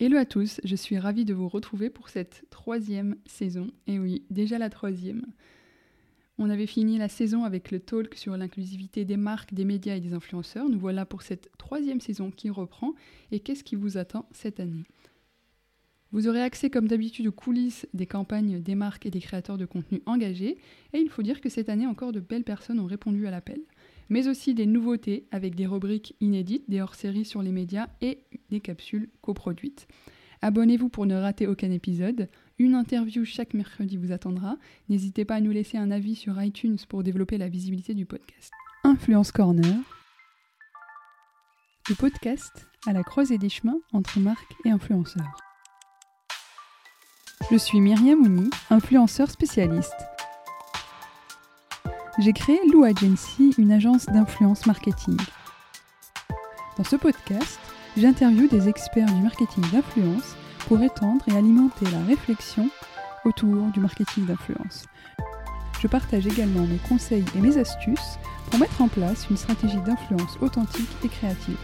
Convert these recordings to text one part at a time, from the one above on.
Hello à tous, je suis ravie de vous retrouver pour cette troisième saison. Et oui, déjà la troisième. On avait fini la saison avec le talk sur l'inclusivité des marques, des médias et des influenceurs. Nous voilà pour cette troisième saison qui reprend. Et qu'est-ce qui vous attend cette année? Vous aurez accès comme d'habitude aux coulisses des campagnes des marques et des créateurs de contenu engagés. Et il faut dire que cette année encore de belles personnes ont répondu à l'appel mais aussi des nouveautés avec des rubriques inédites, des hors-séries sur les médias et des capsules coproduites. Abonnez-vous pour ne rater aucun épisode. Une interview chaque mercredi vous attendra. N'hésitez pas à nous laisser un avis sur iTunes pour développer la visibilité du podcast. Influence Corner. Le podcast à la croisée des chemins entre marques et influenceurs. Je suis Myriam Mouni, influenceur spécialiste j'ai créé Lou Agency, une agence d'influence marketing. Dans ce podcast, j'interviewe des experts du marketing d'influence pour étendre et alimenter la réflexion autour du marketing d'influence. Je partage également mes conseils et mes astuces pour mettre en place une stratégie d'influence authentique et créative.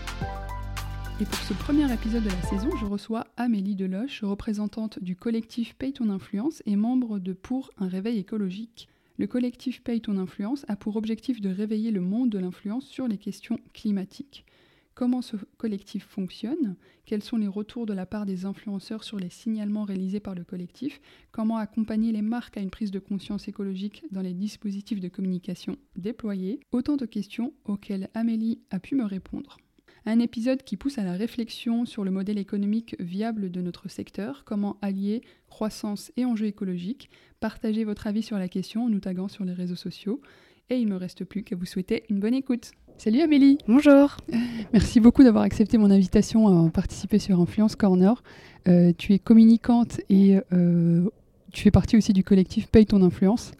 Et pour ce premier épisode de la saison, je reçois Amélie Deloche, représentante du collectif Paye ton influence et membre de Pour un réveil écologique, le collectif Paye ton influence a pour objectif de réveiller le monde de l'influence sur les questions climatiques. Comment ce collectif fonctionne? Quels sont les retours de la part des influenceurs sur les signalements réalisés par le collectif? Comment accompagner les marques à une prise de conscience écologique dans les dispositifs de communication déployés? Autant de questions auxquelles Amélie a pu me répondre. Un épisode qui pousse à la réflexion sur le modèle économique viable de notre secteur, comment allier croissance et enjeux écologiques. Partagez votre avis sur la question en nous taguant sur les réseaux sociaux. Et il ne me reste plus qu'à vous souhaiter une bonne écoute. Salut Amélie Bonjour Merci beaucoup d'avoir accepté mon invitation à participer sur Influence Corner. Euh, tu es communicante et euh, tu fais partie aussi du collectif Paye ton influence.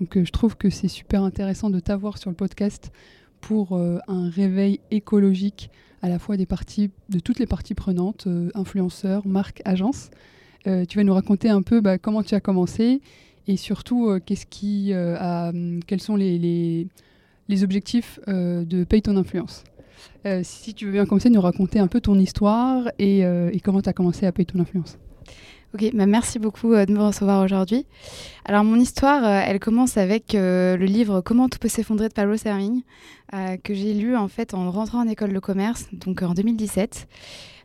Donc euh, je trouve que c'est super intéressant de t'avoir sur le podcast pour un réveil écologique à la fois des parties, de toutes les parties prenantes, influenceurs, marques, agences. Euh, tu vas nous raconter un peu bah, comment tu as commencé et surtout euh, qu'est-ce qui a, hum, quels sont les, les, objectifs de Paye ton influence. si tu veux bien commencer, nous raconter un peu ton histoire et, et comment tu as commencé à Paye ton influence. Ok, bah, merci beaucoup de me recevoir aujourd'hui. Alors mon histoire, elle commence avec le livre Comment tout peut s'effondrer de Pablo Servigne, que j'ai lu en fait en rentrant en école de commerce, donc en 2017.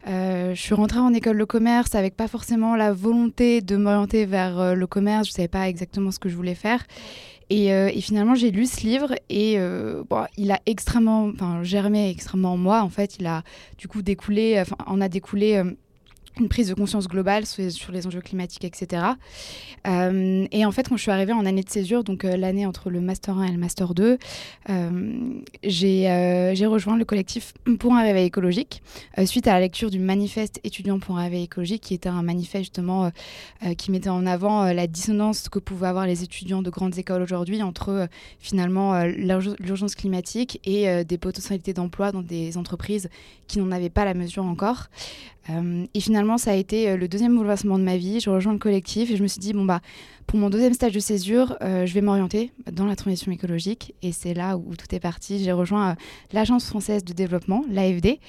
Je suis rentrée en école de commerce avec pas forcément la volonté de m'orienter vers le commerce, je savais pas exactement ce que je voulais faire. Et, et finalement, j'ai lu ce livre et il a extrêmement, enfin, germé extrêmement en moi. En fait, il a du coup découlé, enfin, en a découlé une prise de conscience globale sur les, enjeux climatiques, etc. Euh, et en fait, quand je suis arrivée en année de césure, donc euh, l'année entre le Master 1 et le Master 2, euh, j'ai rejoint le collectif Pour un réveil écologique, suite à la lecture du manifeste étudiant pour un réveil écologique, qui était un manifeste justement qui mettait en avant la dissonance que pouvaient avoir les étudiants de grandes écoles aujourd'hui entre finalement l'urgence climatique et des potentialités d'emploi dans des entreprises qui n'en avaient pas la mesure encore. Euh, et finalement, ça a été euh, le deuxième bouleversement de ma vie. Je rejoins le collectif et je me suis dit, bon, bah, pour mon deuxième stage de césure, euh, je vais m'orienter dans la transition écologique. Et c'est là où, tout est parti. J'ai rejoint l'Agence française de développement, l'AFD,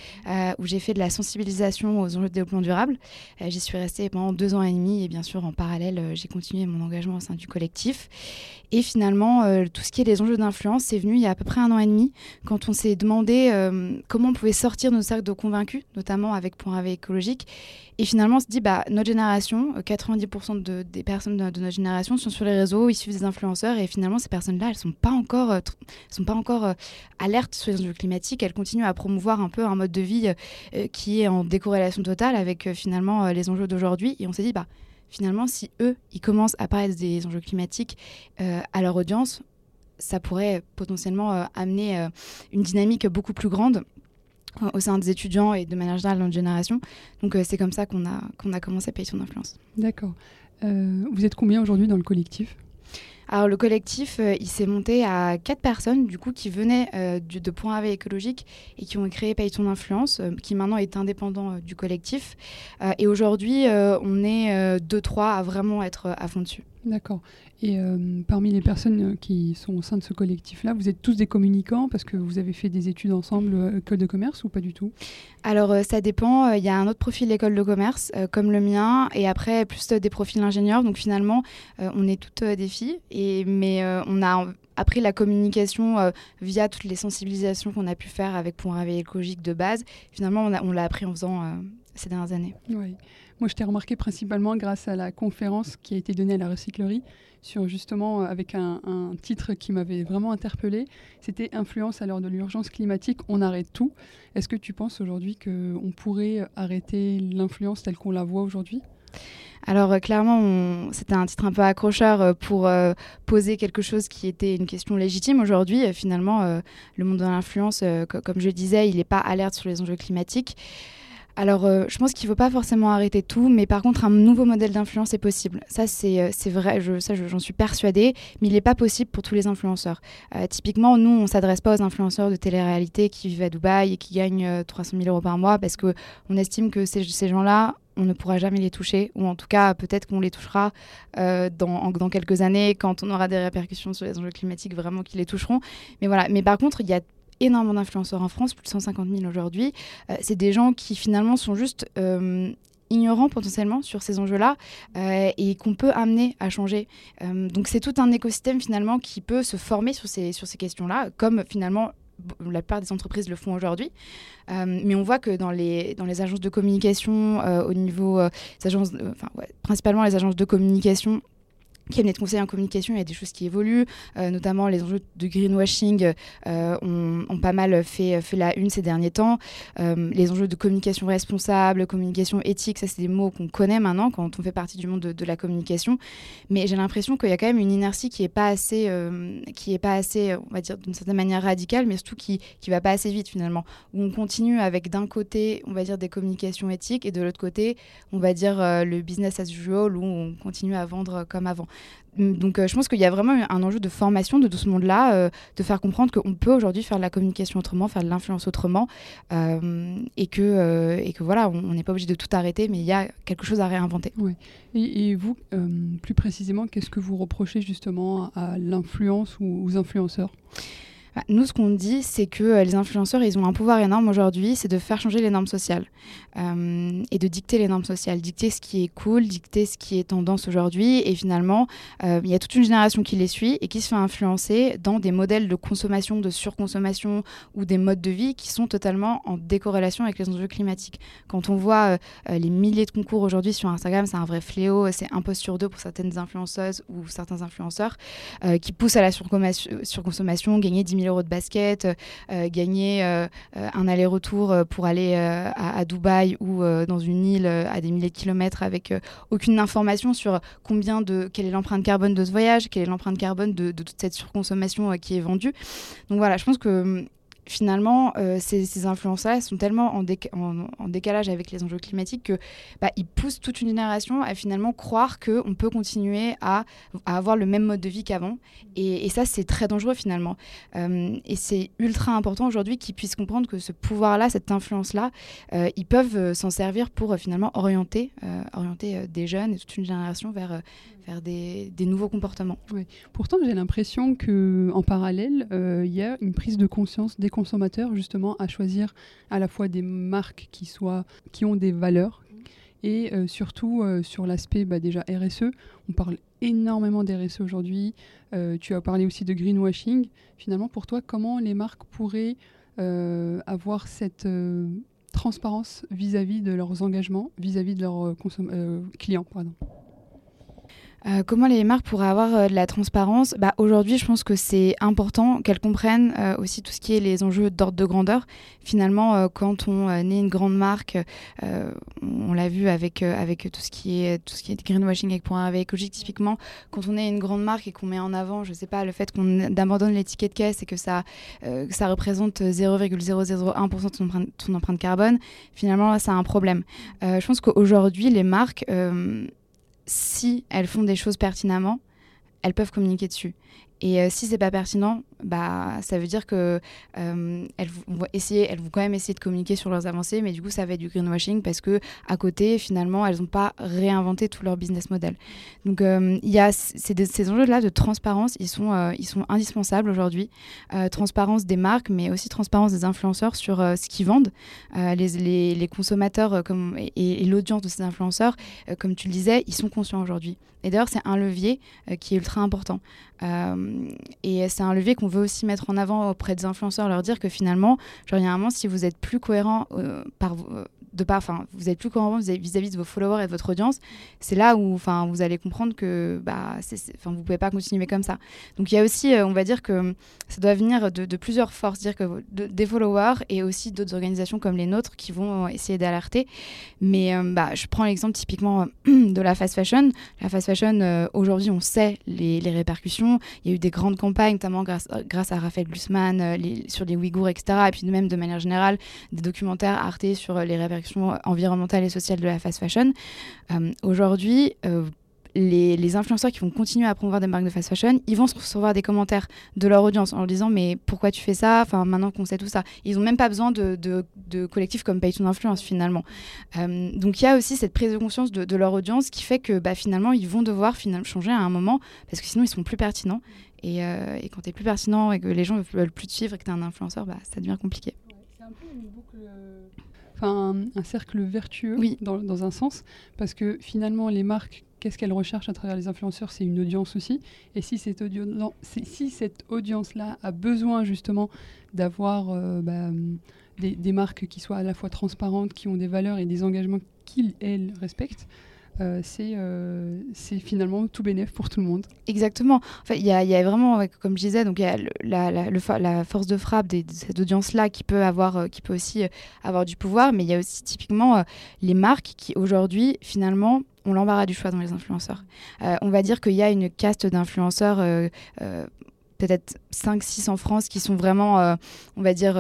où j'ai fait de la sensibilisation aux enjeux de développement durable. J'y suis restée pendant deux ans et demi. Et bien sûr, en parallèle, j'ai continué mon engagement au sein du collectif. Et finalement, tout ce qui est les enjeux d'influence, c'est venu il y a à peu près un an et demi, quand on s'est demandé comment on pouvait sortir nos cercles de convaincus, notamment avec Point avec écologique. Et finalement, on se dit, bah, notre génération, 90% euh, des personnes de, notre génération sont sur les réseaux, ils suivent des influenceurs, et finalement, ces personnes-là, elles ne sont pas encore, euh, sont pas encore euh, alertes sur les enjeux climatiques, elles continuent à promouvoir un peu un mode de vie qui est en décorrélation totale avec finalement les enjeux d'aujourd'hui. Et on s'est dit, bah, finalement, si eux, ils commencent à parler des enjeux climatiques à leur audience, ça pourrait potentiellement amener une dynamique beaucoup plus grande au sein des étudiants et de manière générale dans notre génération. Donc euh, c'est comme ça qu'on a, qu'on a commencé à payer son influence. D'accord. Euh, vous êtes combien aujourd'hui dans le collectif? Alors le collectif, euh, il s'est monté à quatre personnes du coup qui venaient de Point AV écologique et qui ont créé Paye ton influence, qui maintenant est indépendant du collectif. et aujourd'hui, on est deux trois à vraiment être à fond dessus. D'accord. Et euh, parmi les personnes qui sont au sein de ce collectif-là, vous êtes tous des communicants parce que vous avez fait des études ensemble, euh, école de commerce ou pas du tout? Alors euh, ça dépend. Il y a un autre profil d'école de commerce comme le mien et après plus des profils ingénieurs. Donc finalement, on est toutes des filles. Et, mais on a appris la communication via toutes les sensibilisations qu'on a pu faire avec Point Réveil écologique de base. Finalement, on l'a appris en faisant ces dernières années. Oui. Moi, je t'ai remarqué principalement grâce à la conférence qui a été donnée à la recyclerie sur justement euh, avec un, titre qui m'avait vraiment interpellé. C'était Influence à l'heure de l'urgence climatique, on arrête tout. Est-ce que tu penses aujourd'hui qu'on pourrait arrêter l'influence telle qu'on la voit aujourd'hui? Alors euh, clairement, c'était un titre un peu accrocheur euh, pour poser quelque chose qui était une question légitime. Aujourd'hui, finalement, le monde de l'influence, comme je disais, il n'est pas alerte sur les enjeux climatiques. Alors, euh, je pense qu'il ne faut pas forcément arrêter tout, mais par contre, un nouveau modèle d'influence est possible. Ça, c'est euh, vrai, ça, j'en suis persuadée, mais il n'est pas possible pour tous les influenceurs. Euh, typiquement, nous, on ne s'adresse pas aux influenceurs de télé-réalité qui vivent à Dubaï et qui gagnent 300 000 euros par mois parce qu'on estime que ces, ces gens-là, on ne pourra jamais les toucher, ou en tout cas, peut-être qu'on les touchera dans, dans, quelques années, quand on aura des répercussions sur les enjeux climatiques, vraiment qui les toucheront. Mais voilà. Mais par contre, il y a énormément d'influenceurs en France, plus de 150 000 aujourd'hui. Euh, c'est des gens qui finalement sont juste euh, ignorants potentiellement sur ces enjeux-là euh, et qu'on peut amener à changer. donc c'est tout un écosystème finalement qui peut se former sur ces, sur ces questions-là, comme finalement la plupart des entreprises le font aujourd'hui. mais on voit que dans les, dans les agences de communication, au niveau des agences, principalement les agences de communication, cabinet de conseil en communication, il y a des choses qui évoluent, euh, notamment les enjeux de greenwashing euh, ont, pas mal fait, la une ces derniers temps. Euh, les enjeux de communication responsable, communication éthique, ça c'est des mots qu'on connaît maintenant quand on fait partie du monde de, la communication. Mais j'ai l'impression qu'il y a quand même une inertie qui est pas assez, qui pas assez, on va dire d'une certaine manière radicale, mais surtout qui qui va pas assez vite finalement. Où on continue avec d'un côté, on va dire des communications éthiques et de l'autre côté, on va dire le business as usual où on continue à vendre comme avant. Mm, donc euh, je pense qu'il y a vraiment un enjeu de formation de tout ce monde-là, euh, de faire comprendre qu'on peut aujourd'hui faire de la communication autrement, faire de l'influence autrement, euh, et, que, et que voilà, on n'est pas obligé de tout arrêter, mais il y a quelque chose à réinventer. Et, vous, plus précisément, qu'est-ce que vous reprochez justement à l'influence ou aux influenceurs? Nous, ce qu'on dit, c'est que euh, les influenceurs, ils ont un pouvoir énorme aujourd'hui, c'est de faire changer les normes sociales euh, et de dicter les normes sociales, dicter ce qui est cool, dicter ce qui est tendance aujourd'hui. Et finalement, euh, il y a toute une génération qui les suit et qui se fait influencer dans des modèles de consommation, de surconsommation ou des modes de vie qui sont totalement en décorrélation avec les enjeux climatiques. Quand on voit les milliers de concours aujourd'hui sur Instagram, c'est un vrai fléau, c'est un post sur deux pour certaines influenceuses ou certains influenceurs qui poussent à la surconsommation, gagner 10 000 euros de basket, euh, euh, gagner euh, un aller-retour pour aller à, Dubaï ou dans une île à des milliers de kilomètres avec aucune information sur combien de quelle est l'empreinte carbone de ce voyage, quelle est l'empreinte carbone de, de, toute cette surconsommation qui est vendue. Donc voilà, je pense que hum, finalement, euh, ces, ces influences-là sont tellement en, décalage avec les enjeux climatiques que bah, ils poussent toute une génération à finalement croire qu'on peut continuer à, avoir le même mode de vie qu'avant. Et, ça, c'est très dangereux finalement. Euh, et c'est ultra important aujourd'hui qu'ils puissent comprendre que ce pouvoir-là, cette influence-là, euh, ils peuvent s'en servir pour finalement orienter, orienter des jeunes et toute une génération vers vers des, nouveaux comportements. Pourtant, j'ai l'impression qu'en parallèle, euh, il y a une prise de conscience des consommateurs justement à choisir à la fois des marques qui, soient, qui ont des valeurs et euh, surtout euh, sur l'aspect bah, déjà RSE. On parle énormément d'RSE aujourd'hui. tu as parlé aussi de greenwashing. Finalement, pour toi, comment les marques pourraient avoir cette transparence vis-à-vis -vis de leurs engagements, vis-à-vis -vis de leurs clients euh, comment les marques pourraient avoir euh, de la transparence? Bah, Aujourd'hui, je pense que c'est important qu'elles comprennent euh, aussi tout ce qui est les enjeux d'ordre de grandeur. Finalement, quand on est une grande marque, on l'a vu avec, avec tout, ce qui est, tout ce qui est greenwashing avec Point avec écologique, typiquement, quand on est une grande marque et qu'on met en avant, je sais pas, le fait qu'on abandonne l'étiquette caisse et que ça, ça représente 0,001% de son son empreinte carbone, finalement, ça a un problème. je pense qu'aujourd'hui, les marques si elles font des choses pertinemment, elles peuvent communiquer dessus. Et euh, si c'est pas pertinent, bah, ça veut dire que euh, elles vont essayer, elles vont quand même essayer de communiquer sur leurs avancées, mais du coup, ça va être du greenwashing parce que à côté, finalement, elles n'ont pas réinventé tout leur business model. Donc, il y a ces enjeux-là de transparence, ils sont, sont indispensables aujourd'hui. transparence des marques, mais aussi transparence des influenceurs sur ce qu'ils vendent. Les, consommateurs comme, et, l'audience de ces influenceurs, comme tu le disais, ils sont conscients aujourd'hui. Et d'ailleurs, c'est un levier qui est ultra important. Euh, et c'est un levier qu'on veut aussi mettre en avant auprès des influenceurs, leur dire que finalement, genre, il y a un moment, si vous êtes plus cohérent euh, euh, de pas, enfin, vous êtes plus cohérent vis-à-vis de vos followers et de votre audience, c'est là où, enfin, vous allez comprendre que, bah, enfin, vous pouvez pas continuer comme ça. Donc il y a aussi, on va dire que ça doit venir de, plusieurs forces, dire que des followers et aussi d'autres organisations comme les nôtres qui vont essayer d'alerter. Mais bah, je prends l'exemple typiquement de la fast fashion. La fast fashion, aujourd'hui, on sait les, les répercussions il y a eu des grandes campagnes, notamment grâce, grâce à Raphaël Glucksmann euh, sur les Ouïghours, etc. Et puis même de manière générale, des documentaires Arte sur euh, les répercussions environnementales et sociales de la fast fashion. Euh, aujourd'hui, les, influenceurs qui vont continuer à promouvoir des marques de fast fashion, ils vont se recevoir des commentaires de leur audience en leur disant mais pourquoi tu fais ça? Enfin maintenant qu'on sait tout ça, ils n'ont même pas besoin de, de, collectifs comme Pay Influence finalement. Euh, donc il y a aussi cette prise de conscience de, leur audience qui fait que bah, finalement ils vont devoir finalement changer à un moment parce que sinon ils sont plus pertinents. Et, euh, et quand tu es plus pertinent et que les gens ne veulent plus te suivre et que tu es un influenceur, bah, ça devient compliqué. c'est un peu une boucle euh, enfin un, cercle vertueux oui. dans, dans, un sens, parce que finalement les marques qu'est-ce qu'elle recherche à travers les influenceurs C'est une audience aussi. Et si cette, si cette audience-là a besoin justement d'avoir euh, bah, des, marques qui soient à la fois transparentes, qui ont des valeurs et des engagements qu'ils, elles, respectent, euh, euh, c'est finalement tout bénéf pour tout le monde. Exactement. Il y, a vraiment, comme je disais, donc y la, force de frappe de cette audience-là qui qui peut aussi avoir du pouvoir, mais il y a aussi typiquement les marques qui aujourd'hui finalement on l'embarras du choix dans les influenceurs. Euh, on va dire qu'il y a une caste d'influenceurs euh, euh, peut-être 5-6 en France qui sont vraiment, on va dire,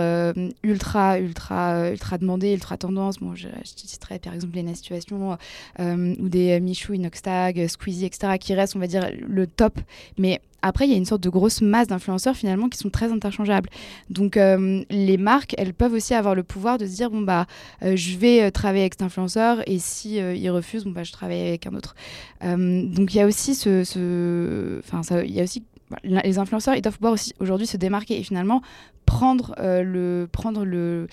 ultra, ultra, ultra demandés, ultra tendance. Bon, je, je citerai par exemple les Situation ou des Michou, Inoxtag, Squeezie, etc., qui restent, on va dire, le top. Mais après, il y a une sorte de grosse masse d'influenceurs finalement qui sont très interchangeables. Donc, euh, les marques, elles peuvent aussi avoir le pouvoir de se dire bon bah, euh, je vais euh, travailler avec cet influenceur et si refuse, bon bah, je travaille avec un autre. donc, il y a aussi ce, enfin, il y a aussi les influenceurs, ils doivent pouvoir aussi aujourd'hui se démarquer et finalement prendre, le, prendre le,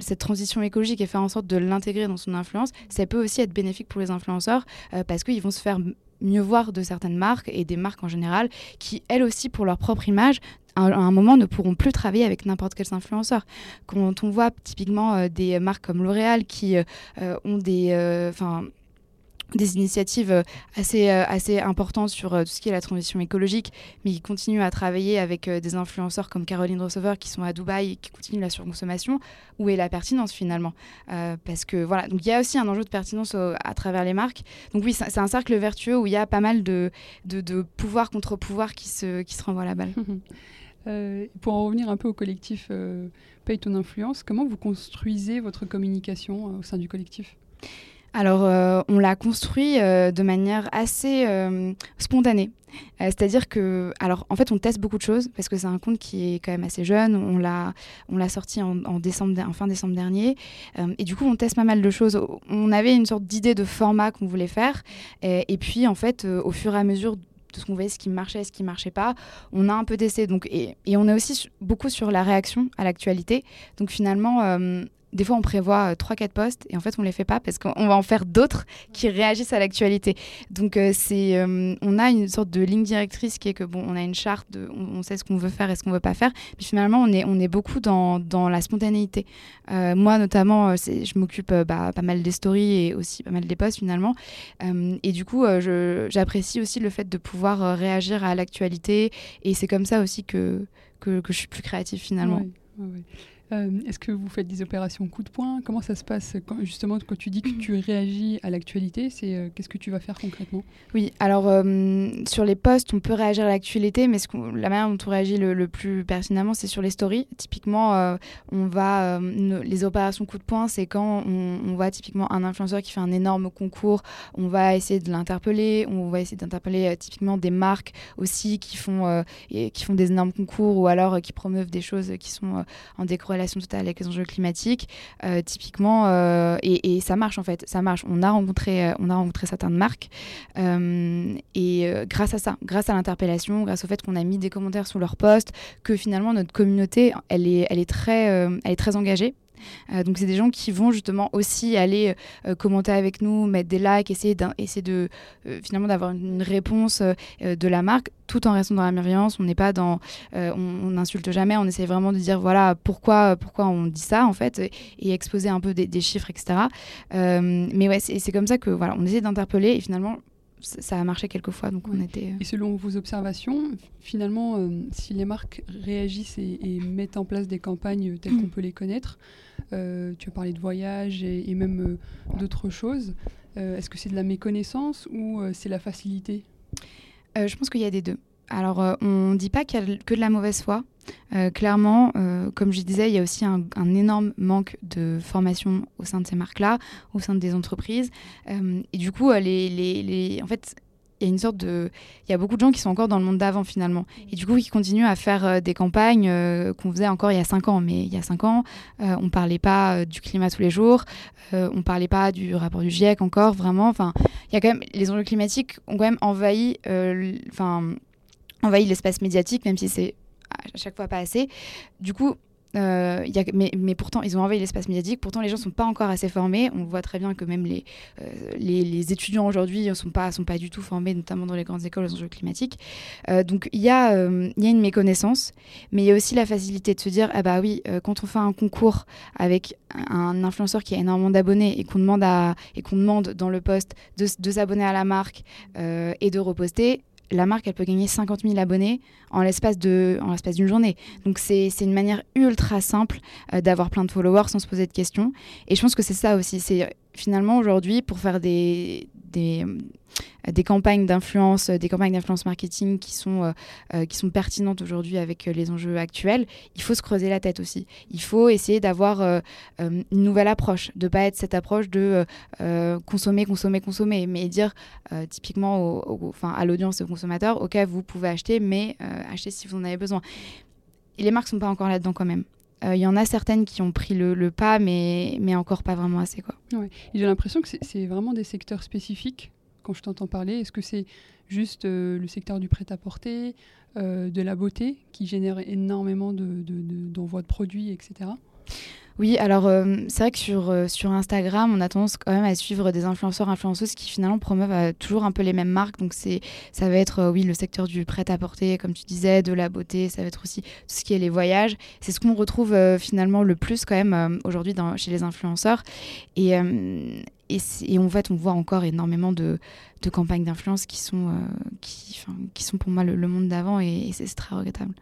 cette transition écologique et faire en sorte de l'intégrer dans son influence. Ça peut aussi être bénéfique pour les influenceurs parce qu'ils vont se faire mieux voir de certaines marques et des marques en général qui, elles aussi, pour leur propre image, à un moment ne pourront plus travailler avec n'importe quel influenceur. Quand on voit typiquement euh, des marques comme L'Oréal qui euh, euh, ont des, des initiatives euh, assez, euh, assez importantes sur euh, tout ce qui est la transition écologique, mais qui continuent à travailler avec des influenceurs comme Caroline Rossover qui sont à Dubaï et qui continuent la surconsommation. Où est la pertinence finalement Parce que voilà, donc il y a aussi un enjeu de pertinence à travers les marques. Donc oui, c'est un cercle vertueux où il y a pas mal de, de, pouvoir contre pouvoir qui se, qui se renvoient la balle. pour en revenir un peu au collectif Paye ton influence, comment vous construisez votre communication au sein du collectif? Alors, euh, on l'a construit euh, de manière assez euh, spontanée. C'est-à-dire que, alors, en fait, on teste beaucoup de choses parce que c'est un compte qui est quand même assez jeune. On l'a, on l'a sorti en, décembre, en fin décembre dernier, et du coup, on teste pas mal de choses. On avait une sorte d'idée de format qu'on voulait faire, et, puis, en fait, au fur et à mesure de ce qu'on voyait, ce qui marchait, ce qui marchait pas. On a un peu testé. Donc, et, et on est aussi beaucoup sur la réaction à l'actualité. Donc finalement, des fois, on prévoit 3-4 euh, postes et en fait, on les fait pas parce qu'on va en faire d'autres qui réagissent à l'actualité. Donc, euh, c'est, euh, on a une sorte de ligne directrice qui est que bon, on a une charte, on, sait ce qu'on veut faire et ce qu'on veut pas faire. Puis finalement, on est, on est beaucoup dans, dans la spontanéité. moi, notamment, je m'occupe bah, pas mal des stories et aussi pas mal des posts finalement. et du coup, j'apprécie aussi le fait de pouvoir réagir à l'actualité et c'est comme ça aussi que, que, je suis plus créative finalement. Euh, est-ce que vous faites des opérations coup de poing? Comment ça se passe justement quand tu dis que tu réagis à l'actualité C'est euh, qu'est-ce que tu vas faire concrètement? Oui, alors euh, sur les posts, on peut réagir à l'actualité, mais ce la manière dont on réagit le, plus pertinemment, c'est sur les stories. Typiquement, on va les opérations coup de poing, c'est quand on, on, voit typiquement un influenceur qui fait un énorme concours, on va essayer de l'interpeller, on va essayer d'interpeller typiquement des marques aussi qui font et, qui font des énormes concours ou alors qui promeuvent des choses qui sont en décroissance relation totale avec les enjeux climatiques, euh, typiquement, euh, et, ça marche en fait, ça marche. On a rencontré, euh, on a rencontré certaines marques, et grâce à ça, grâce à l'interpellation, grâce au fait qu'on a mis des commentaires sur leur post, que finalement notre communauté, elle est, elle est très, elle est très engagée. Euh, donc c'est des gens qui vont justement aussi aller euh, commenter avec nous, mettre des likes, essayer, essayer de euh, finalement d'avoir une réponse de la marque tout en restant dans la bienveillance. On n'est pas dans, on n'insulte jamais. On essaie vraiment de dire voilà pourquoi pourquoi on dit ça en fait et, exposer un peu des, chiffres etc. mais ouais c'est comme ça que voilà on essaie d'interpeller et finalement ça a marché quelques fois, donc on était. Et selon vos observations, finalement, si les marques réagissent et, mettent en place des campagnes telles qu'on peut les connaître, euh, tu as parlé de voyage et, même euh, d'autres choses. Euh, est-ce que c'est de la méconnaissance ou c'est la facilité? Je pense qu'il y a des deux. Alors, on ne dit pas qu'il y a que de la mauvaise foi. clairement, comme je disais, il y a aussi un, énorme manque de formation au sein de ces marques-là, au sein des entreprises. et du coup, les, les, en fait, il y a une sorte de. Il y a beaucoup de gens qui sont encore dans le monde d'avant finalement. Et du coup, qui continuent à faire euh, des campagnes euh, qu'on faisait encore il y a cinq ans. Mais il y a cinq ans, euh, on parlait pas du climat tous les jours, on parlait pas du rapport du GIEC encore, vraiment. Enfin, il y a quand même. Les enjeux climatiques ont quand même envahi, enfin, envahi l'espace médiatique, même si c'est à chaque fois pas assez. Du coup, euh, mais, pourtant, ils ont envahi l'espace médiatique. Pourtant, les gens ne sont pas encore assez formés. On voit très bien que même les, euh, les, étudiants aujourd'hui ne sont pas, sont pas du tout formés, notamment dans les grandes écoles aux enjeux climatiques. Euh, donc, il y, y a une méconnaissance, mais il y a aussi la facilité de se dire ah bah oui, quand on fait un concours avec un influenceur qui a énormément d'abonnés et qu'on demande, à, demande dans le poste de s'abonner à la marque et de reposter, la marque, elle peut gagner 50 000 abonnés en l'espace d'une journée. Donc c'est une manière ultra simple euh, d'avoir plein de followers sans se poser de questions. Et je pense que c'est ça aussi. C'est finalement aujourd'hui pour faire des, des, euh, des campagnes d'influence, des campagnes d'influence marketing qui sont, euh, euh, qui sont pertinentes aujourd'hui avec les enjeux actuels, il faut se creuser la tête aussi. Il faut essayer d'avoir une nouvelle approche, de pas être cette approche de consommer, consommer, consommer, mais dire typiquement enfin, à l'audience, aux consommateurs, ok, vous pouvez acheter, mais achetez si vous en avez besoin. Et les marques sont pas encore là-dedans quand même. Il y en a certaines qui ont pris le, pas, mais, mais encore pas vraiment assez. Quoi. J'ai l'impression que c'est vraiment des secteurs spécifiques quand je t'entends parler Est-ce que c'est juste euh, le secteur du prêt-à-porter, euh, de la beauté, qui génère énormément d'envois de, de, produits, etc. Oui, alors euh, c'est vrai que sur, sur Instagram, on a tendance quand même à suivre des influenceurs, influenceuses qui finalement promeuvent toujours un peu les mêmes marques. Donc c'est, ça va être, oui, le secteur du prêt-à-porter, comme tu disais, de la beauté, ça va être aussi tout ce qui est les voyages. C'est ce qu'on retrouve finalement le plus quand même aujourd'hui chez les influenceurs. Et, en fait, on voit encore énormément de, campagnes d'influence qui, sont euh, qui sont pour moi le, monde d'avant et, c'est très regrettable.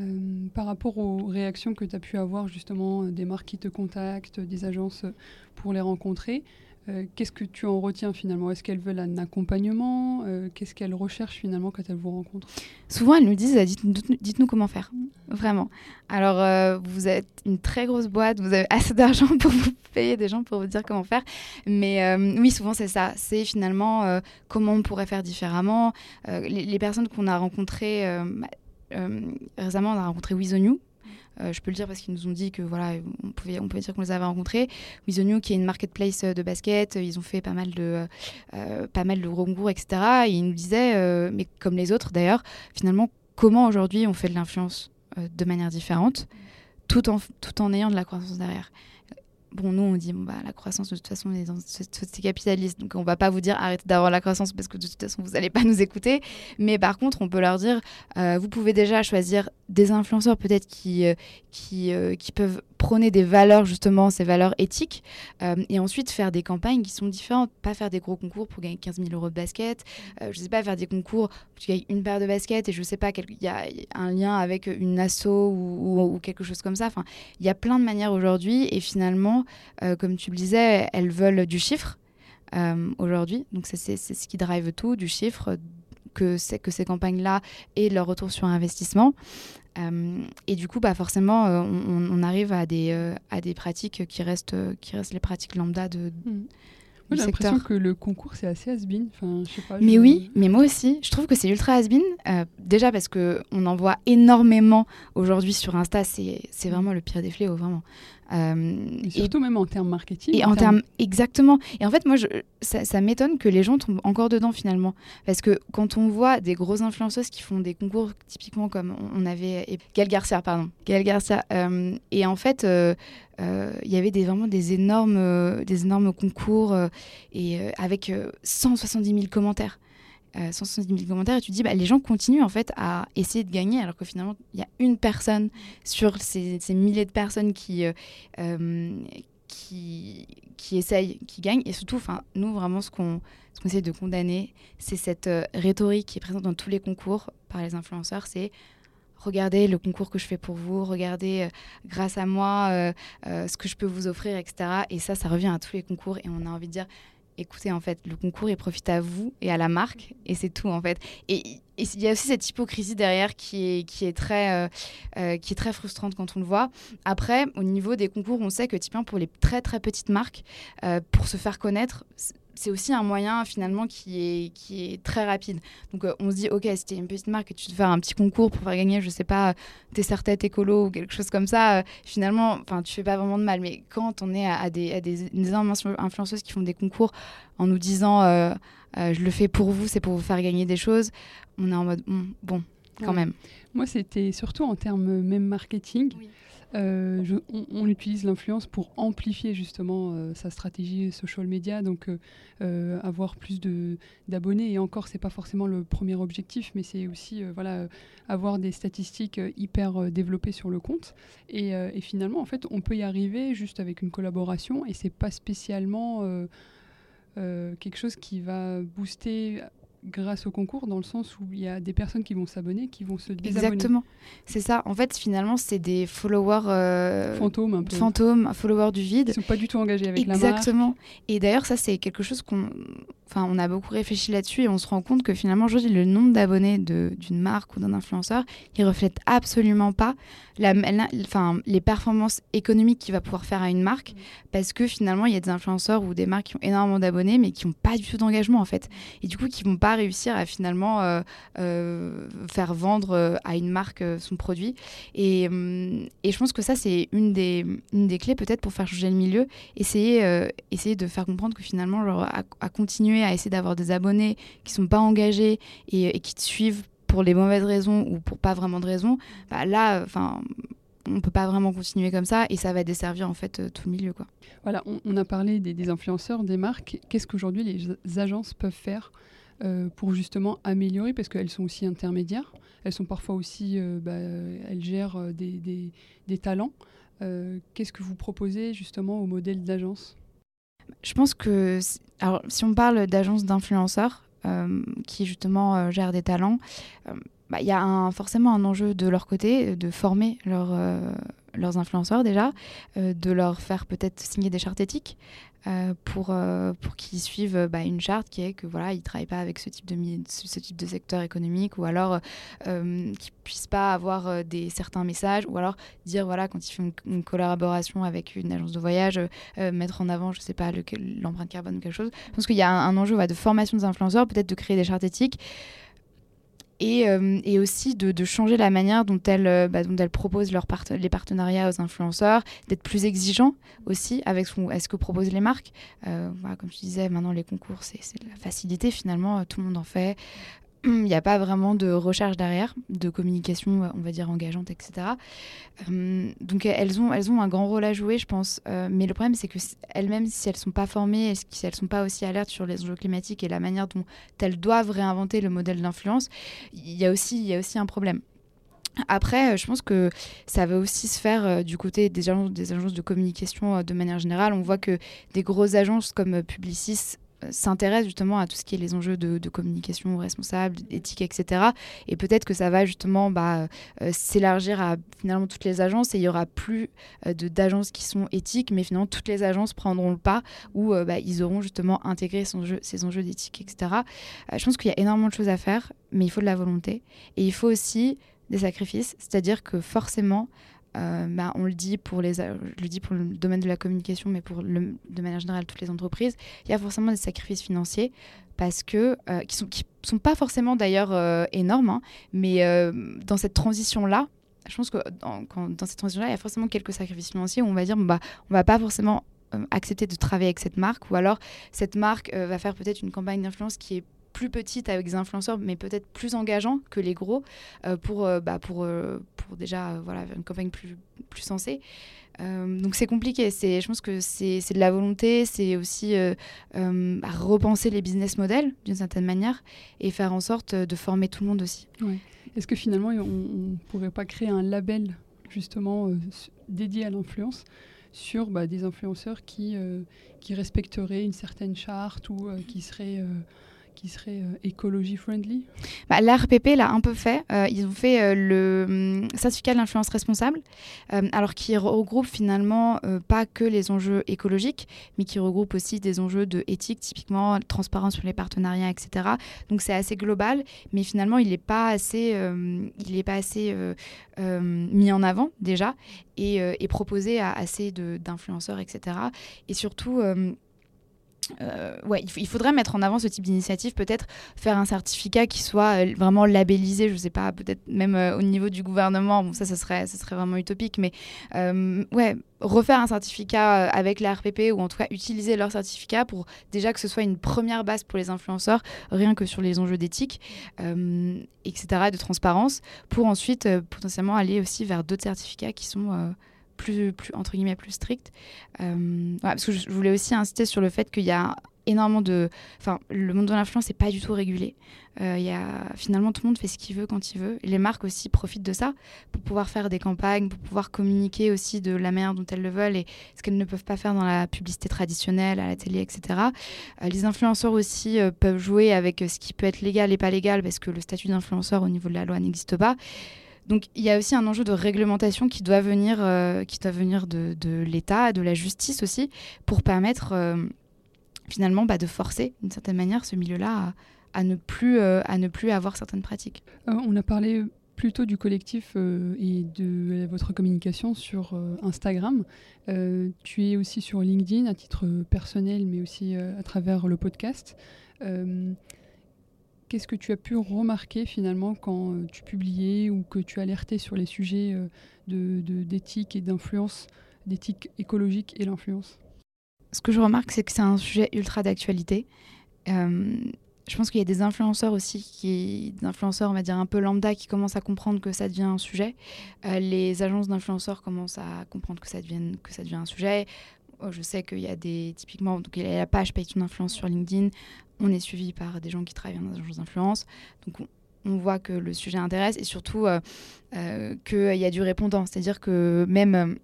Euh, par rapport aux réactions que tu as pu avoir justement des marques qui te contactent, des agences pour les rencontrer, euh, qu'est-ce que tu en retiens finalement? Est-ce qu'elles veulent un accompagnement? Euh, Qu'est-ce qu'elles recherchent finalement quand elles vous rencontrent? Souvent, elles nous disent euh, dites-nous comment faire, vraiment. Alors, vous êtes une très grosse boîte, vous avez assez d'argent pour vous payer des gens pour vous dire comment faire. Mais oui, souvent, c'est ça. C'est finalement comment on pourrait faire différemment. Les, personnes qu'on a rencontrées récemment, on a rencontré Wizonu euh, je peux le dire parce qu'ils nous ont dit que voilà, on pouvait, on pouvait dire qu'on les avait rencontrés. New, qui est une marketplace euh, de basket, euh, ils ont fait pas mal de, pas mal de etc. Et ils nous disaient, mais comme les autres d'ailleurs, finalement, comment aujourd'hui on fait de l'influence de manière différente, tout en, tout en ayant de la croissance derrière? Bon, nous, on dit, bon, bah, la croissance, de toute façon, on est dans c'est capitaliste. Donc, on va pas vous dire arrêtez d'avoir la croissance parce que de toute façon, vous n'allez pas nous écouter. Mais par contre, on peut leur dire, euh, vous pouvez déjà choisir des influenceurs peut-être qui, euh, qui, euh, qui peuvent prôner des valeurs, justement, ces valeurs éthiques, et ensuite faire des campagnes qui sont différentes. Pas faire des gros concours pour gagner 15 000 euros de basket, je sais pas, faire des concours où tu gagnes une paire de baskets et je sais pas, il y a un lien avec une asso ou, quelque chose comme ça. Enfin, il y a plein de manières aujourd'hui, et finalement, comme tu le disais, elles veulent du chiffre. aujourd'hui. Donc c'est ce qui drive tout, du chiffre, que, que ces campagnes-là et leur retour sur investissement. Euh, et du coup, bah forcément, euh, on, arrive à des, euh, des pratiques qui restent, qui restent les pratiques lambda de, mmh. Moi, j'ai l'impression que le concours, c'est assez has-been. Enfin, je sais pas, mais oui, mais moi aussi. Je trouve que c'est ultra has-been. déjà parce qu'on en voit énormément aujourd'hui sur Insta. C'est vraiment le pire des fléaux, vraiment. Euh, surtout même en termes marketing. Et en, termes, exactement. Et en fait, moi, je, ça, m'étonne que les gens tombent encore dedans finalement. Parce que quand on voit des grosses influenceuses qui font des concours typiquement comme on avait Gaël Garcia, pardon, Gaël Garcia. Euh, et en fait, euh, il y avait des, vraiment des énormes, des énormes concours et avec 170 000 commentaires. 170 000 commentaires et tu te dis bah, les gens continuent en fait à essayer de gagner alors que finalement il y a une personne sur ces, milliers de personnes qui, euh, euh, qui, qui essayent, qui gagnent et surtout nous vraiment ce qu'on qu'on essaie de condamner c'est cette euh, rhétorique qui est présente dans tous les concours par les influenceurs c'est regardez le concours que je fais pour vous, regardez grâce à moi ce que je peux vous offrir, etc. Et ça, ça revient à tous les concours et on a envie de dire, écoutez, en fait, le concours, il profite à vous et à la marque, et c'est tout, en fait. Et il y a aussi cette hypocrisie derrière qui est, très, euh, euh, qui est très frustrante quand on le voit. Après, au niveau des concours, on sait que typiquement pour les très très petites marques, euh, pour se faire connaître, c'est aussi un moyen finalement qui est, qui est très rapide. Donc euh, on se dit, ok, si tu es une petite marque et tu te fais un petit concours pour faire gagner, je sais pas, tes serre-têtes écolo ou quelque chose comme ça, euh, finalement, enfin, tu fais pas vraiment de mal. Mais quand on est à, des, à des, influenceuses qui font des concours en nous disant, euh, je le fais pour vous, c'est pour vous faire gagner des choses, on est en mode, hmm, bon, quand même. Moi, c'était surtout en termes même marketing. Euh, on, utilise l'influence pour amplifier justement euh, sa stratégie social media, donc euh, avoir plus d'abonnés. Et encore, c'est pas forcément le premier objectif, mais c'est aussi voilà avoir des statistiques hyper développées sur le compte. Et, et, finalement, en fait, on peut y arriver juste avec une collaboration, et c'est pas spécialement quelque chose qui va booster grâce au concours, dans le sens où il y a des personnes qui vont s'abonner, qui vont se désabonner. Exactement, c'est ça. En fait, finalement, c'est des followers euh, fantômes, un peu. fantômes, followers du vide. Ils sont pas du tout engagés avec la marque. Exactement. Et d'ailleurs, ça, c'est quelque chose qu'on, enfin, on a beaucoup réfléchi là-dessus et on se rend compte que finalement, aujourd'hui, le nombre d'abonnés d'une marque ou d'un influenceur, il reflète absolument pas la, enfin, les performances économiques qu'il va pouvoir faire à une marque, parce que finalement, il y a des influenceurs ou des marques qui ont énormément d'abonnés, mais qui n'ont pas du tout d'engagement en fait, et du coup, qui vont pas réussir à finalement euh, euh, faire vendre euh, à une marque son produit. Et, et, je pense que ça, c'est une des, une des clés peut-être pour faire changer le milieu, essayer, essayer de faire comprendre que finalement, à, continuer à essayer d'avoir des abonnés qui sont pas engagés et, qui te suivent pour les mauvaises raisons ou pour pas vraiment de raisons, bah là, enfin, on peut pas vraiment continuer comme ça et ça va desservir en fait tout le milieu quoi. Voilà, on, a parlé des, influenceurs, des marques. Qu'est-ce qu'aujourd'hui les agences peuvent faire pour justement améliorer parce qu'elles sont aussi intermédiaires. Elles sont parfois aussi, euh, bah, elles gèrent euh, des, des talents. Qu'est-ce que vous proposez justement au modèle d'agence? Je pense que, alors, si on parle d'agence d'influenceurs, euh, qui justement euh, gèrent des talents, euh, bah, il y a forcément un enjeu de leur côté de former leurs influenceurs déjà, de leur faire peut-être signer des chartes éthiques, euh, pour, euh, pour qu'ils suivent bah, une charte qui est que voilà, ils travaillent pas avec ce type de, ce type de secteur économique ou alors euh, qu'ils puissent pas avoir des, certains messages ou alors dire voilà, quand ils font une, collaboration avec une agence de voyage, mettre en avant, je sais pas, l'empreinte carbone ou quelque chose. Je pense qu'il y a un, enjeu de formation des influenceurs, peut-être de créer des chartes éthiques et, euh, et, aussi de, changer la manière dont elles, euh, bah, dont elles proposent les partenariats aux influenceurs, d'être plus exigeants aussi avec ce, que proposent les marques. Euh, comme je disais, maintenant les concours, c'est la facilité finalement, tout le monde en fait. il n'y a pas vraiment de recherche derrière, de communication, euh, on va dire, engageante, etc. Euh, donc elles ont, elles ont un grand rôle à jouer, je pense. Euh, mais le problème, c'est qu'elles-mêmes, si elles ne sont pas formées, si elles ne sont pas aussi alertes sur les enjeux climatiques et la manière dont elles doivent réinventer le modèle d'influence, il y, a aussi, y a aussi un problème. Après, je pense que ça va aussi se faire du côté des agences, des agences de communication de manière générale. On voit que des grosses agences comme Publicis s'intéresse justement à tout ce qui est les enjeux de, communication responsable, éthique, etc. Et peut-être que ça va justement bah, euh, s'élargir à finalement toutes les agences et il y aura plus euh, d'agences qui sont éthiques, mais finalement toutes les agences prendront le pas où euh, bah, ils auront justement intégré ces enjeux d'éthique, etc. je pense qu'il y a énormément de choses à faire, mais il faut de la volonté et il faut aussi des sacrifices, c'est-à-dire que forcément, euh, bah, on le dit pour les, je le domaine de la communication, mais pour de manière générale toutes les entreprises, il y a forcément des sacrifices financiers parce que euh, qui sont sont pas forcément d'ailleurs euh, énormes, hein, mais dans cette transition là, je pense que dans, cette transition là, il y a forcément quelques sacrifices financiers où on va dire bah on va pas forcément accepter de travailler avec cette marque ou alors cette marque va faire peut-être une campagne d'influence qui est plus petite avec des influenceurs, mais peut-être plus engageants que les gros euh, pour, euh, bah, pour, euh, pour déjà voilà, une campagne plus, plus sensée. donc c'est compliqué. Je pense que c'est, de la volonté, c'est aussi repenser les business models d'une certaine manière et faire en sorte de former tout le monde aussi. Est-ce que finalement on ne pourrait pas créer un label justement dédié à l'influence sur bah, des influenceurs qui, qui respecteraient une certaine charte ou qui seraient qui serait euh, écologie friendly bah, L'ARPP l'a un peu fait. Euh, ils ont fait euh, le hum, certificat de l'influence responsable, alors qui regroupe finalement pas que les enjeux écologiques, mais qui regroupe aussi des enjeux de éthique, typiquement transparence sur les partenariats, etc. Donc c'est assez global, mais finalement il n'est pas assez, il est pas assez mis en avant déjà et, et proposé à assez d'influenceurs, etc. Et surtout euh, ouais, il, faudrait mettre en avant ce type d'initiative, peut-être faire un certificat qui soit euh, vraiment labellisé, je sais pas, peut-être même euh, au niveau du gouvernement, bon ça, ça serait, ça serait vraiment utopique, mais ouais, refaire un certificat avec la RPP ou en tout cas utiliser leur certificat pour déjà que ce soit une première base pour les influenceurs, rien que sur les enjeux d'éthique, etc., de transparence, pour ensuite potentiellement aller aussi vers d'autres certificats qui sont plus, entre guillemets plus strict. Euh, parce que je, voulais aussi insister sur le fait qu'il y a énormément de, enfin, le monde de l'influence n'est pas du tout régulé. Euh, y a finalement tout le monde fait ce qu'il veut quand il veut. Les marques aussi profitent de ça pour pouvoir faire des campagnes, pour pouvoir communiquer aussi de la manière dont elles le veulent et ce qu'elles ne peuvent pas faire dans la publicité traditionnelle, à la télé, etc. Euh, les influenceurs aussi peuvent jouer avec ce qui peut être légal et pas légal parce que le statut d'influenceur au niveau de la loi n'existe pas. Donc il y a aussi un enjeu de réglementation qui doit venir, euh, qui doit venir de, de l'État, de la justice aussi, pour permettre euh, finalement bah, de forcer d'une certaine manière ce milieu-là à, euh, à ne plus avoir certaines pratiques. on a parlé plutôt du collectif et de votre communication sur Instagram. tu es aussi sur LinkedIn à titre personnel, mais aussi à travers le podcast. Qu'est-ce que tu as pu remarquer finalement quand euh, tu publiais ou que tu alertais sur les sujets euh, d'éthique et d'influence, d'éthique écologique et l'influence? Ce que je remarque, c'est que c'est un sujet ultra d'actualité. Euh, je pense qu'il y a des influenceurs aussi, qui, des influenceurs, on va dire un peu lambda, qui commencent à comprendre que ça devient un sujet. les agences d'influenceurs commencent à comprendre que ça, devient, que ça devient un sujet. Oh, je sais qu'il y a des, typiquement, donc il y a la page Paye ton influence sur LinkedIn on est suivi par des gens qui travaillent dans des agences d'influence. Donc on, voit que le sujet intéresse et surtout euh, euh, qu'il y a du répondant. C'est-à-dire que même euh,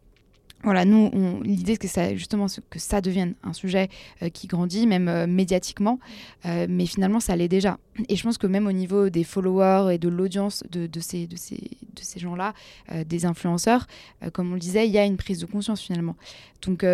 voilà, nous, l'idée, c'est que ça, justement que ça devienne un sujet qui grandit, même médiatiquement, mais finalement, ça l'est déjà. Et je pense que même au niveau des followers et de l'audience de, ces, de ces, de ces gens-là, des influenceurs, comme on le disait, il y a une prise de conscience finalement. Donc,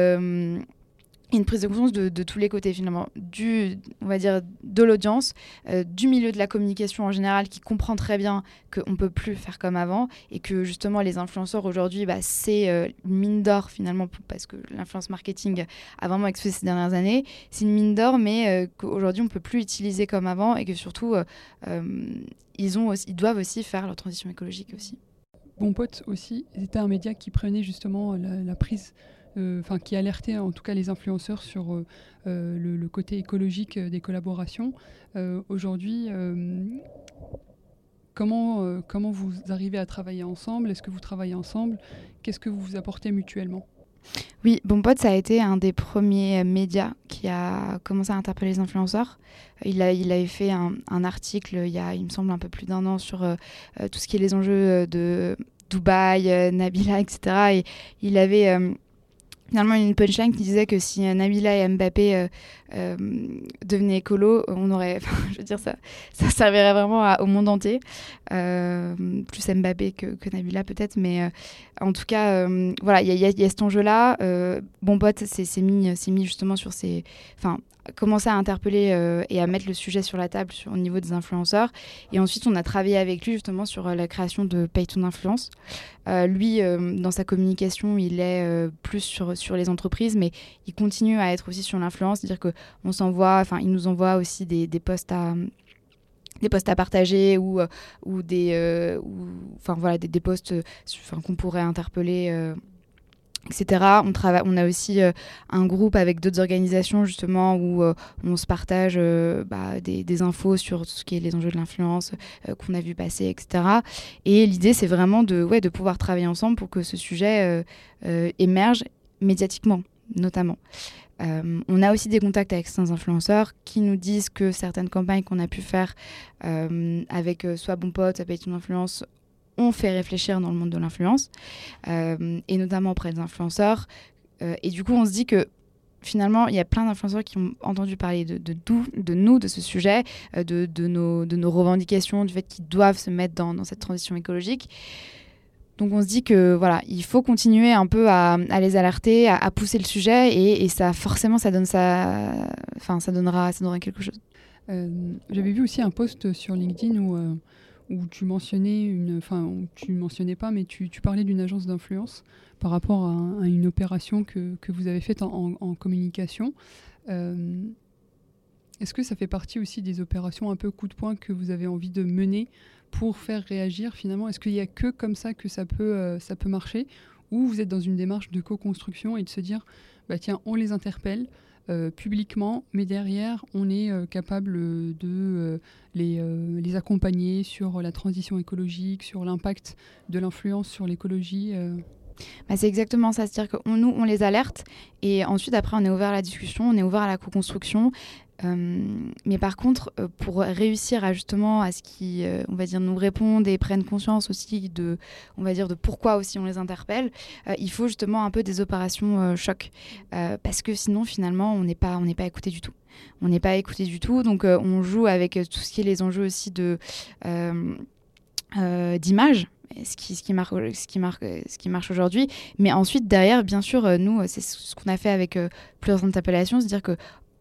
une prise de conscience de, tous les côtés finalement, du, on va dire, de l'audience, euh, du milieu de la communication en général qui comprend très bien qu'on ne peut plus faire comme avant et que justement les influenceurs aujourd'hui, bah, c'est euh, une mine d'or finalement parce que l'influence marketing a vraiment explosé ces dernières années. C'est une mine d'or mais euh, qu'aujourd'hui on ne peut plus utiliser comme avant et que surtout ils, ont ils doivent aussi faire leur transition écologique aussi. Bon pote aussi, c'était un média qui prenait justement la, prise euh, enfin qui alertait en tout cas les influenceurs sur euh, euh, le, côté écologique des collaborations. Aujourd'hui, comment, comment vous arrivez à travailler ensemble? Est-ce que vous travaillez ensemble? Qu'est-ce que vous vous apportez mutuellement? Oui, Bon ça a été un des premiers médias qui a commencé à interpeller les influenceurs. Il, a, il avait fait un, article il y a, il me semble, un peu plus d'un an sur tout ce qui est les enjeux de Dubaï, Nabila, etc. Et il avait finalement une punchline qui disait que si Nabila et Mbappé euh, euh, devenaient écolo, on aurait, je veux dire, ça, ça servirait vraiment au monde entier. Euh, plus Mbappé que, Nabila peut-être, mais en tout cas, voilà, il y, a cet enjeu-là. bon Bot s'est mis, justement sur ces, commencé à interpeller euh, et à mettre le sujet sur la table au niveau des influenceurs. Et ensuite, on a travaillé avec lui justement sur euh, la création de Payton Influence. Euh, lui, dans sa communication, il est plus sur, sur les entreprises, mais il continue à être aussi sur l'influence, c'est-à-dire qu'on s'envoie, enfin, il nous envoie aussi des, des posts à des postes à partager ou, ou des enfin voilà des, des posts qu'on pourrait interpeller etc. On, travaille, on a aussi euh, un groupe avec d'autres organisations justement où euh, on se partage euh, bah, des, infos sur tout ce qui est les enjeux de l'influence qu'on a vu passer, etc. Et l'idée, c'est vraiment de, ouais, de pouvoir travailler ensemble pour que ce sujet émerge médiatiquement, notamment. on a aussi des contacts avec certains influenceurs qui nous disent que certaines campagnes qu'on a pu faire avec soit Bon Pote, ça peut être une influence, ont fait réfléchir dans le monde de l'influence, euh, et notamment auprès des influenceurs. Euh, et du coup, on se dit que finalement, il y a plein d'influenceurs qui ont entendu parler de, de, nous, de ce sujet, euh, de, nos, de nos revendications, du fait qu'ils doivent se mettre dans, cette transition écologique. Donc on se dit que voilà, il faut continuer un peu à, à les alerter, à, pousser le sujet, et, et, ça forcément ça donne ça, enfin ça donnera, ça donnera quelque chose. J'avais vu aussi un post sur LinkedIn où où tu mentionnais une, enfin, tu mentionnais pas, mais tu, parlais d'une agence d'influence par rapport à, une opération que, vous avez faite en, communication. Euh, est-ce que ça fait partie aussi des opérations un peu coup de poing que vous avez envie de mener pour faire réagir finalement? Est-ce qu'il n'y a que comme ça que ça peut, euh, ça peut marcher? Ou vous êtes dans une démarche de co-construction et de se dire, bah tiens, on les interpelle, publiquement, mais derrière, on est euh, capable de euh, les, les, accompagner sur la transition écologique, sur l'impact de l'influence sur l'écologie. Bah, c'est exactement ça, c'est-à-dire que nous, on les alerte et ensuite, après, on est ouvert à la discussion, on est ouvert à la co-construction euh, mais par contre, euh, pour réussir à justement à ce qu'ils, euh, on va dire, nous répondent et prennent conscience aussi de, on va dire, de pourquoi aussi on les interpelle, il faut justement un peu des opérations choc, parce que sinon finalement on n'est pas, on n'est pas écouté du tout. On n'est pas écouté du tout, donc on joue avec tout ce qui est les enjeux aussi de d'image ce qui, ce qui marque, ce qui marque, ce qui marche aujourd'hui. Mais ensuite, derrière, bien sûr, nous, c'est ce qu'on a fait avec plusieurs interpellations, c'est-à-dire que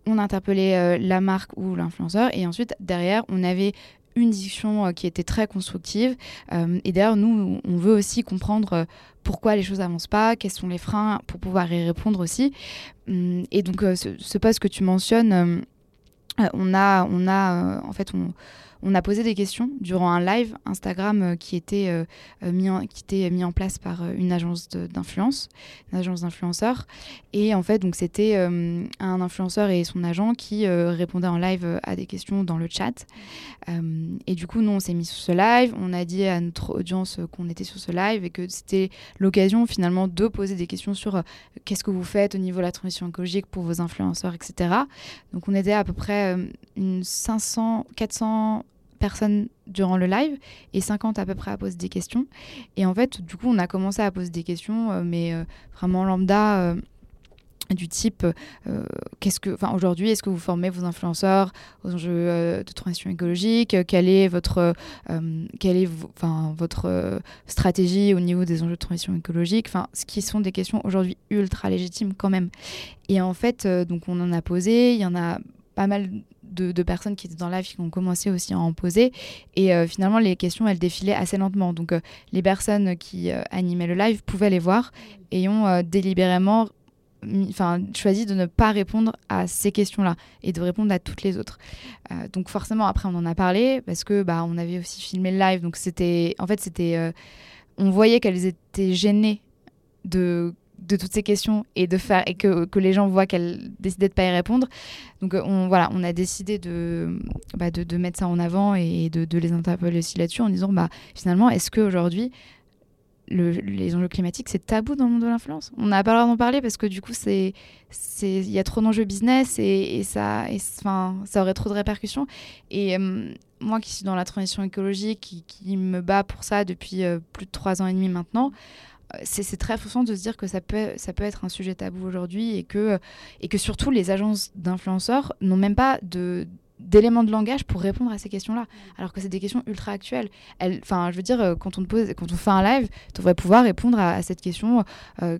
on interpellait euh, la marque ou l'influenceur et ensuite derrière on avait une discussion euh, qui était très constructive euh, et d'ailleurs nous on veut aussi comprendre pourquoi les choses n'avancent pas, quels sont les freins pour pouvoir y répondre aussi. Hum, et donc ce, ce, poste que tu mentionnes on a on a en fait on on a posé des questions durant un live Instagram euh, qui était, euh, euh, mis, en, qui était mis en place par une agence d'influence, une agence d'influenceurs. Et en fait, donc c'était un influenceur et son agent qui répondaient en live à des questions dans le chat. et du coup, nous, on s'est mis sur ce live. On a dit à notre audience qu'on était sur ce live et que c'était l'occasion finalement de poser des questions sur qu'est-ce que vous faites au niveau de la transition écologique pour vos influenceurs, etc. Donc on était à peu près une 500, 400 personnes durant le live et 50 à peu près à poser des questions. Et en fait, du coup, on a commencé à poser des questions, euh, mais euh, vraiment lambda. Euh, du type qu'est-ce que enfin aujourd'hui est-ce que vous formez vos influenceurs aux enjeux de transition écologique? Quelle est votre quelle est enfin votre stratégie au niveau des enjeux de transition écologique? Enfin ce qui sont des questions aujourd'hui ultra légitimes quand même et en fait donc on en a posé il y en a pas mal de, personnes qui étaient dans la vie qui ont commencé aussi à en poser. Et euh, finalement, les questions, elles défilaient assez lentement. Donc, euh, les personnes qui euh, animaient le live pouvaient les voir et ont délibérément enfin choisi de ne pas répondre à ces questions-là et de répondre à toutes les autres. donc forcément après on en a parlé parce que bah on avait aussi filmé le live donc c'était en fait c'était on voyait qu'elles étaient gênées de de toutes ces questions et de faire et que, que les gens voient qu'elle décidait de pas y répondre. Donc euh, on voilà, on a décidé de, bah, de, de, mettre ça en avant et de, les interpeller aussi là-dessus en disant bah finalement est-ce qu'aujourd'hui les enjeux climatiques, c'est tabou dans le monde de l'influence? On n'a pas le droit d'en parler parce que du coup, c'est, il y a trop d'enjeux business et, ça, enfin, ça aurait trop de répercussions. Et euh, moi qui suis dans la transition écologique, qui, me bat pour ça depuis euh, plus de trois ans et demi maintenant, c'est très frustrant de se dire que ça peut, être un sujet tabou aujourd'hui et que, surtout les agences d'influenceurs n'ont même pas d'éléments de langage pour répondre à ces questions-là, alors que c'est des questions ultra actuelles. Enfin, je veux dire, euh, quand on pose, quand on fait un live, tu devrais pouvoir répondre à, cette question. Euh,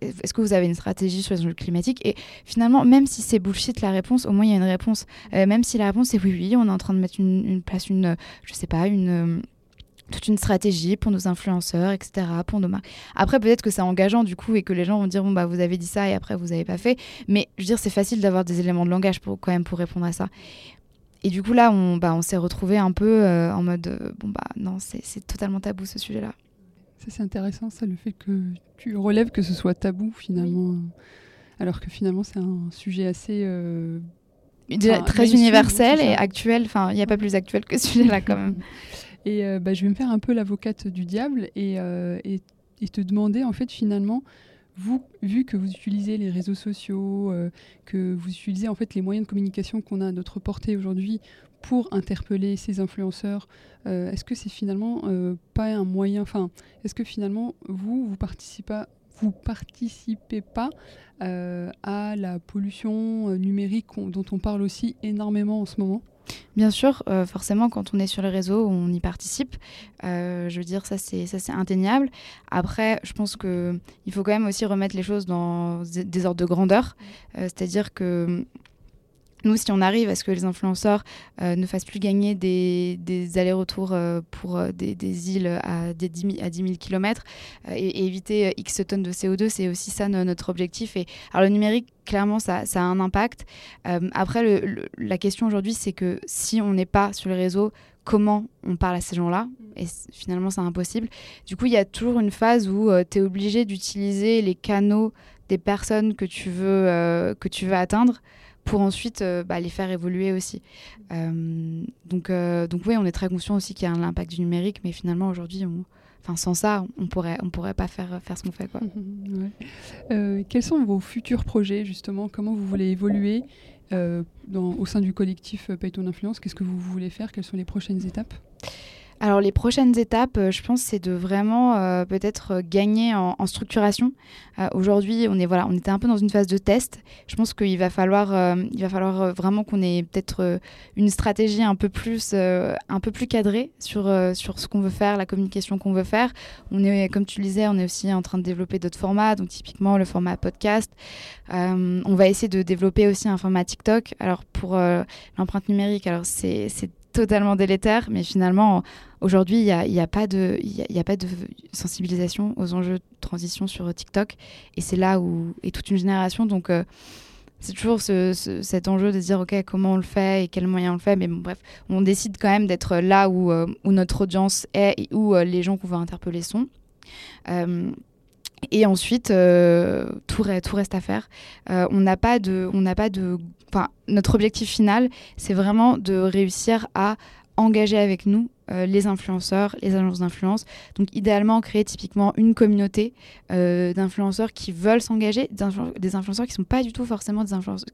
est-ce que vous avez une stratégie sur les enjeux climatiques? Et finalement, même si c'est bullshit la réponse, au moins il y a une réponse. Euh, même si la réponse est oui, oui, on est en train de mettre une, place, une, je sais pas, une toute une stratégie pour nos influenceurs, etc. Pour nos marques. Après, peut-être que c'est engageant du coup et que les gens vont dire bon bah vous avez dit ça et après vous n'avez pas fait. Mais je veux dire, c'est facile d'avoir des éléments de langage pour quand même pour répondre à ça. Et du coup, là, on, bah, on s'est retrouvé un peu euh, en mode euh, bon, bah non, c'est totalement tabou ce sujet-là. Ça, c'est intéressant, ça, le fait que tu relèves que ce soit tabou finalement. Alors que finalement, c'est un sujet assez. Euh, très universel et actuel. Enfin, il n'y a pas plus actuel que ce sujet-là quand même. et bah, je vais me faire un peu l'avocate du diable et, et, te demander, en fait, finalement, vous, vu que vous utilisez les réseaux sociaux, euh, que vous utilisez en fait les moyens de communication qu'on a à notre portée aujourd'hui pour interpeller ces influenceurs, euh, est-ce que c'est finalement euh, pas un moyen, enfin, est-ce que finalement vous, vous participez, vous participez pas à la pollution numérique dont on parle aussi énormément en ce moment? Bien sûr, euh, forcément, quand on est sur les réseaux, on y participe. Euh, je veux dire, ça c'est ça c'est indéniable. Après, je pense que il faut quand même aussi remettre les choses dans des ordres de grandeur. Euh, c'est-à-dire que nous, si on arrive à ce que les influenceurs ne fassent plus gagner des, allers-retours pour des, îles à, des 10 000, à 10 000 km et, éviter X tonnes de CO2, c'est aussi ça notre objectif. Et, alors le numérique, clairement, ça, a un impact. après, la question aujourd'hui, c'est que si on n'est pas sur les réseaux, comment on parle à ces gens-là? Et finalement c'est impossible. Du coup, il y a toujours une phase où tu es obligé d'utiliser les canaux des personnes que tu veux, que tu veux atteindre pour ensuite euh, bah, les faire évoluer aussi. Euh, donc, euh, donc oui, on est très conscient aussi qu'il y a l'impact du numérique, mais finalement aujourd'hui, enfin sans ça, on pourrait, on pourrait pas faire faire ce qu'on fait quoi. quels sont vos futurs projets justement? Comment vous voulez évoluer au sein du collectif Python Influence? Qu'est-ce que vous voulez faire? Quelles sont les prochaines étapes? Alors les prochaines étapes, euh, je pense, c'est de vraiment euh, peut-être euh, gagner en, structuration. Aujourd'hui, on est voilà, on était un peu dans une phase de test. Je pense qu'il va falloir, il va falloir vraiment qu'on ait peut-être une stratégie un peu plus, un peu plus cadrée sur sur ce qu'on veut faire, la communication qu'on veut faire. On est, comme tu le disais, on est aussi en train de développer d'autres formats, donc typiquement le format podcast. on va essayer de développer aussi un format TikTok. Alors pour l'empreinte numérique, alors c'est totalement délétère, mais finalement, aujourd'hui, il n'y a, y a, pas de, y a, pas de sensibilisation aux enjeux de transition sur TikTok. Et c'est là où est toute une génération. Donc, euh, c'est toujours cet enjeu de dire, OK, comment on le fait et quels moyens on le fait. Mais bon, bref, on décide quand même d'être là où, euh, où notre audience est et où euh, les gens qu'on veut interpeller sont. Et ensuite, tout, tout, reste à faire. on n'a pas de, on n'a pas de enfin, notre objectif final, c'est vraiment de réussir à engager avec nous euh, les influenceurs, les agences d'influence. Donc idéalement créer typiquement une communauté euh, d'influenceurs qui veulent s'engager, des influenceurs qui ne sont pas du tout forcément des influenceurs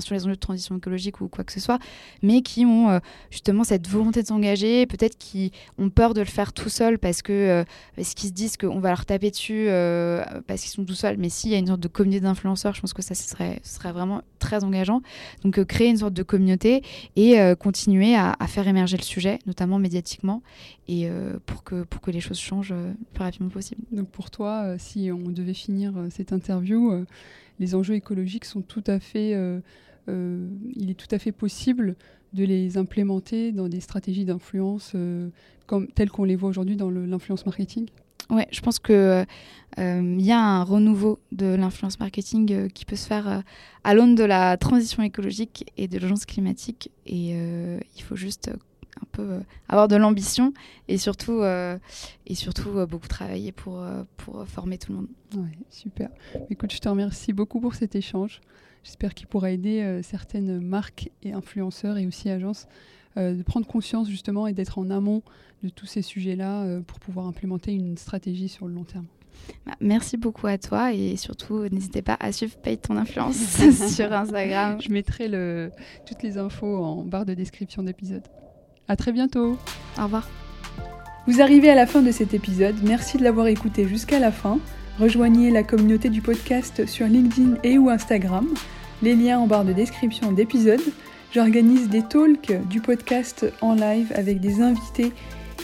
sur les enjeux de transition écologique ou quoi que ce soit, mais qui ont euh, justement cette volonté de s'engager, peut-être qui ont peur de le faire tout seul parce que euh, qu'ils se disent qu'on va leur taper dessus euh, parce qu'ils sont tout seuls. Mais s'il y a une sorte de communauté d'influenceurs, je pense que ça serait, vraiment très engageant. Donc créer une sorte de communauté et continuer à, à, faire émerger le sujet, notamment médiatiquement, et pour que pour que les choses changent le plus rapidement possible. Donc pour toi, si on devait finir cette interview les enjeux écologiques sont tout à fait, euh, euh, il est tout à fait possible de les implémenter dans des stratégies d'influence euh, comme telles qu'on les voit aujourd'hui dans l'influence marketing. Ouais, je pense que il y a un renouveau de l'influence marketing qui peut se faire à l'aune de la transition écologique et de l'urgence climatique. Et il faut juste un peu euh, avoir de l'ambition et surtout, euh, et surtout euh, beaucoup travailler pour, pour former tout le monde. Ouais, super. Écoute, je te remercie beaucoup pour cet échange. J'espère qu'il pourra aider certaines marques et influenceurs et aussi agences de prendre conscience justement et d'être en amont de tous ces sujets-là pour pouvoir implémenter une stratégie sur le long terme. Bah, merci beaucoup à toi et surtout n'hésitez pas à suivre Paye ton influence sur Instagram. Je mettrai le, toutes les infos en barre de description d'épisode. À très bientôt. Au revoir. Vous arrivez à la fin de cet épisode. Merci de l'avoir écouté jusqu'à la fin. Rejoignez la communauté du podcast sur LinkedIn et ou Instagram. Les liens en barre de description d'épisode. J'organise des talks du podcast en live avec des invités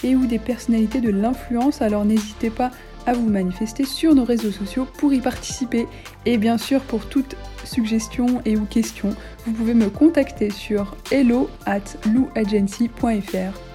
et ou des personnalités de l'influence. Alors n'hésitez pas à vous manifester sur nos réseaux sociaux pour y participer. Et bien sûr, pour toute suggestion et ou question, vous pouvez me contacter sur hello at louagency.fr.